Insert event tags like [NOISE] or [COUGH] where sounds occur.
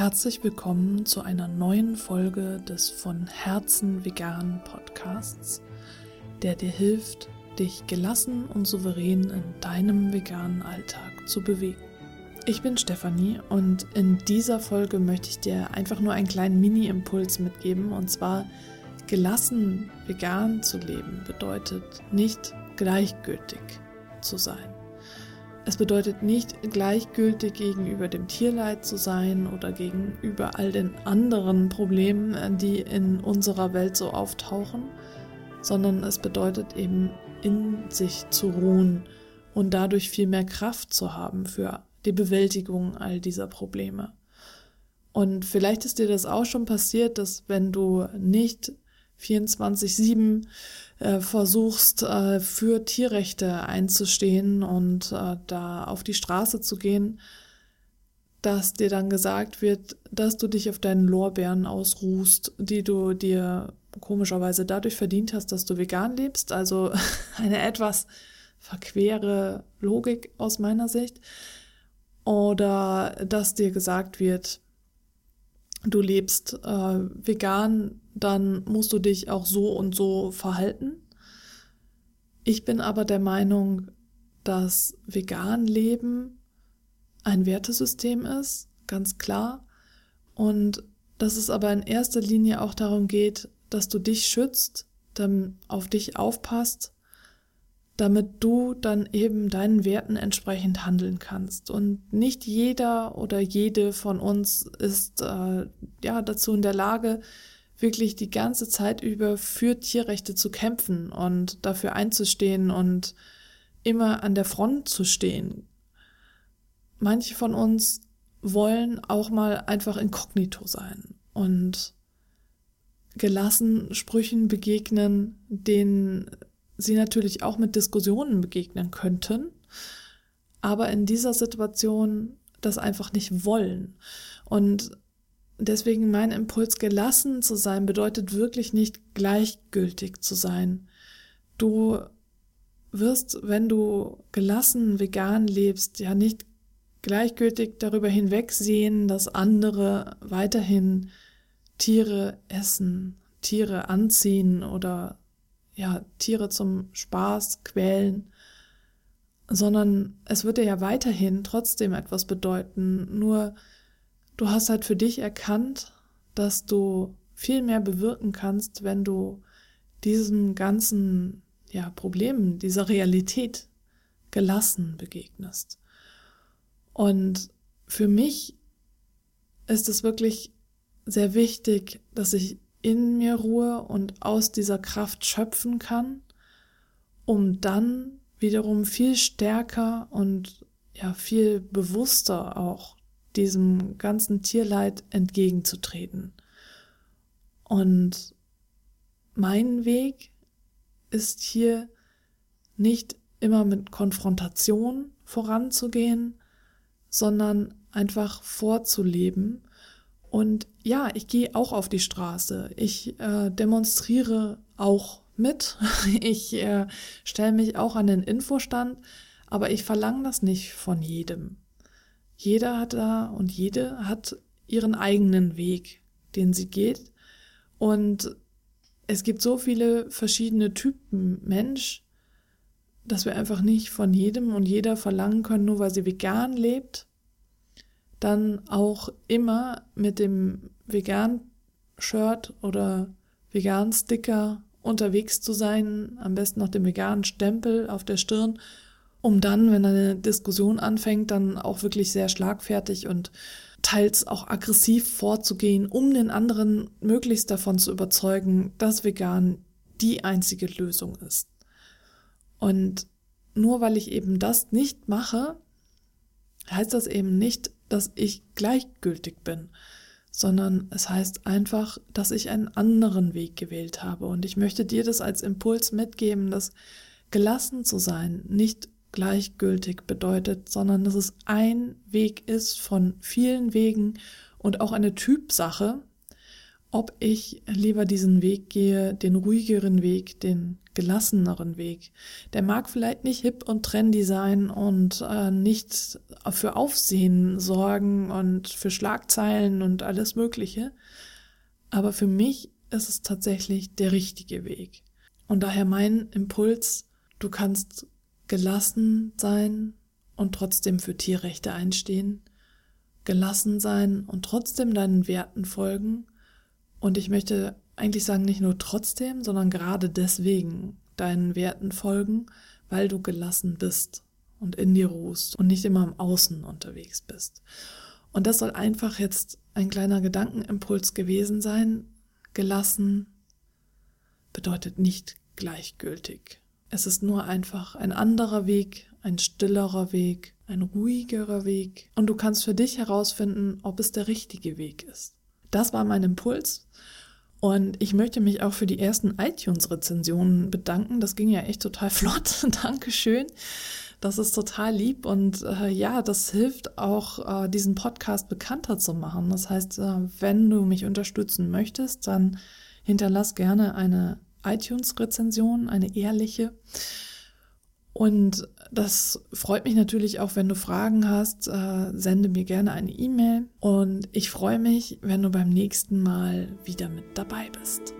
Herzlich willkommen zu einer neuen Folge des von Herzen veganen Podcasts, der dir hilft, dich gelassen und souverän in deinem veganen Alltag zu bewegen. Ich bin Stefanie und in dieser Folge möchte ich dir einfach nur einen kleinen Mini-Impuls mitgeben und zwar gelassen vegan zu leben bedeutet nicht gleichgültig zu sein. Es bedeutet nicht gleichgültig gegenüber dem Tierleid zu sein oder gegenüber all den anderen Problemen, die in unserer Welt so auftauchen, sondern es bedeutet eben in sich zu ruhen und dadurch viel mehr Kraft zu haben für die Bewältigung all dieser Probleme. Und vielleicht ist dir das auch schon passiert, dass wenn du nicht 24-7 äh, versuchst, äh, für Tierrechte einzustehen und äh, da auf die Straße zu gehen, dass dir dann gesagt wird, dass du dich auf deinen Lorbeeren ausruhst, die du dir komischerweise dadurch verdient hast, dass du vegan lebst. Also [LAUGHS] eine etwas verquere Logik aus meiner Sicht. Oder dass dir gesagt wird, du lebst äh, vegan, dann musst du dich auch so und so verhalten. Ich bin aber der Meinung, dass vegan Leben ein Wertesystem ist, ganz klar. Und dass es aber in erster Linie auch darum geht, dass du dich schützt, dann auf dich aufpasst damit du dann eben deinen Werten entsprechend handeln kannst. Und nicht jeder oder jede von uns ist äh, ja dazu in der Lage, wirklich die ganze Zeit über für Tierrechte zu kämpfen und dafür einzustehen und immer an der Front zu stehen. Manche von uns wollen auch mal einfach inkognito sein und gelassen Sprüchen begegnen, denen sie natürlich auch mit Diskussionen begegnen könnten, aber in dieser Situation das einfach nicht wollen. Und deswegen mein Impuls, gelassen zu sein, bedeutet wirklich nicht gleichgültig zu sein. Du wirst, wenn du gelassen vegan lebst, ja nicht gleichgültig darüber hinwegsehen, dass andere weiterhin Tiere essen, Tiere anziehen oder ja, Tiere zum Spaß quälen, sondern es wird dir ja weiterhin trotzdem etwas bedeuten. Nur du hast halt für dich erkannt, dass du viel mehr bewirken kannst, wenn du diesen ganzen ja, Problemen, dieser Realität gelassen begegnest. Und für mich ist es wirklich sehr wichtig, dass ich in mir ruhe und aus dieser Kraft schöpfen kann, um dann wiederum viel stärker und ja viel bewusster auch diesem ganzen Tierleid entgegenzutreten. Und mein Weg ist hier nicht immer mit Konfrontation voranzugehen, sondern einfach vorzuleben und ja, ich gehe auch auf die Straße. Ich äh, demonstriere auch mit. [LAUGHS] Ich äh, stelle mich auch an den Infostand, aber ich verlange das nicht von jedem. Jeder hat da und jede hat ihren eigenen Weg, den sie geht. Und es gibt so viele verschiedene Typen Mensch, dass wir einfach nicht von jedem und jeder verlangen können, nur weil sie vegan lebt, dann auch immer mit dem vegan Shirt oder vegan Sticker unterwegs zu sein, am besten noch dem veganen Stempel auf der Stirn, um dann, wenn eine Diskussion anfängt, dann auch wirklich sehr schlagfertig und teils auch aggressiv vorzugehen, um den anderen möglichst davon zu überzeugen, dass vegan die einzige Lösung ist. Und nur weil ich eben das nicht mache, heißt das eben nicht, dass ich gleichgültig bin, sondern es heißt einfach, dass ich einen anderen Weg gewählt habe. Und ich möchte dir das als Impuls mitgeben, dass gelassen zu sein nicht gleichgültig bedeutet, sondern dass es ein Weg ist von vielen Wegen und auch eine Typsache, ob ich lieber diesen Weg gehe, den ruhigeren Weg, den gelasseneren Weg. Der mag vielleicht nicht hip und trendy sein und äh, nicht für Aufsehen sorgen und für Schlagzeilen und alles Mögliche. Aber für mich ist es tatsächlich der richtige Weg. Und daher mein Impuls, du kannst gelassen sein und trotzdem für Tierrechte einstehen, gelassen sein und trotzdem deinen Werten folgen. Und ich möchte eigentlich sagen, nicht nur trotzdem, sondern gerade deswegen deinen Werten folgen, weil du gelassen bist und in dir ruhst und nicht immer im Außen unterwegs bist. Und das soll einfach jetzt ein kleiner Gedankenimpuls gewesen sein. Gelassen bedeutet nicht gleichgültig. Es ist nur einfach ein anderer Weg, ein stillerer Weg, ein ruhigerer Weg und du kannst für dich herausfinden, ob es der richtige Weg ist. Das war mein Impuls und ich möchte mich auch für die ersten iTunes-Rezensionen bedanken. Das ging ja echt total [LAUGHS] flott. Dankeschön. Das ist total lieb und äh, ja, das hilft auch, äh, diesen Podcast bekannter zu machen. Das heißt, äh, wenn du mich unterstützen möchtest, dann hinterlass gerne eine iTunes-Rezension, eine ehrliche. Und das freut mich natürlich auch, wenn du Fragen hast. Äh, sende mir gerne eine E-Mail. Und ich freue mich, wenn du beim nächsten Mal wieder mit dabei bist.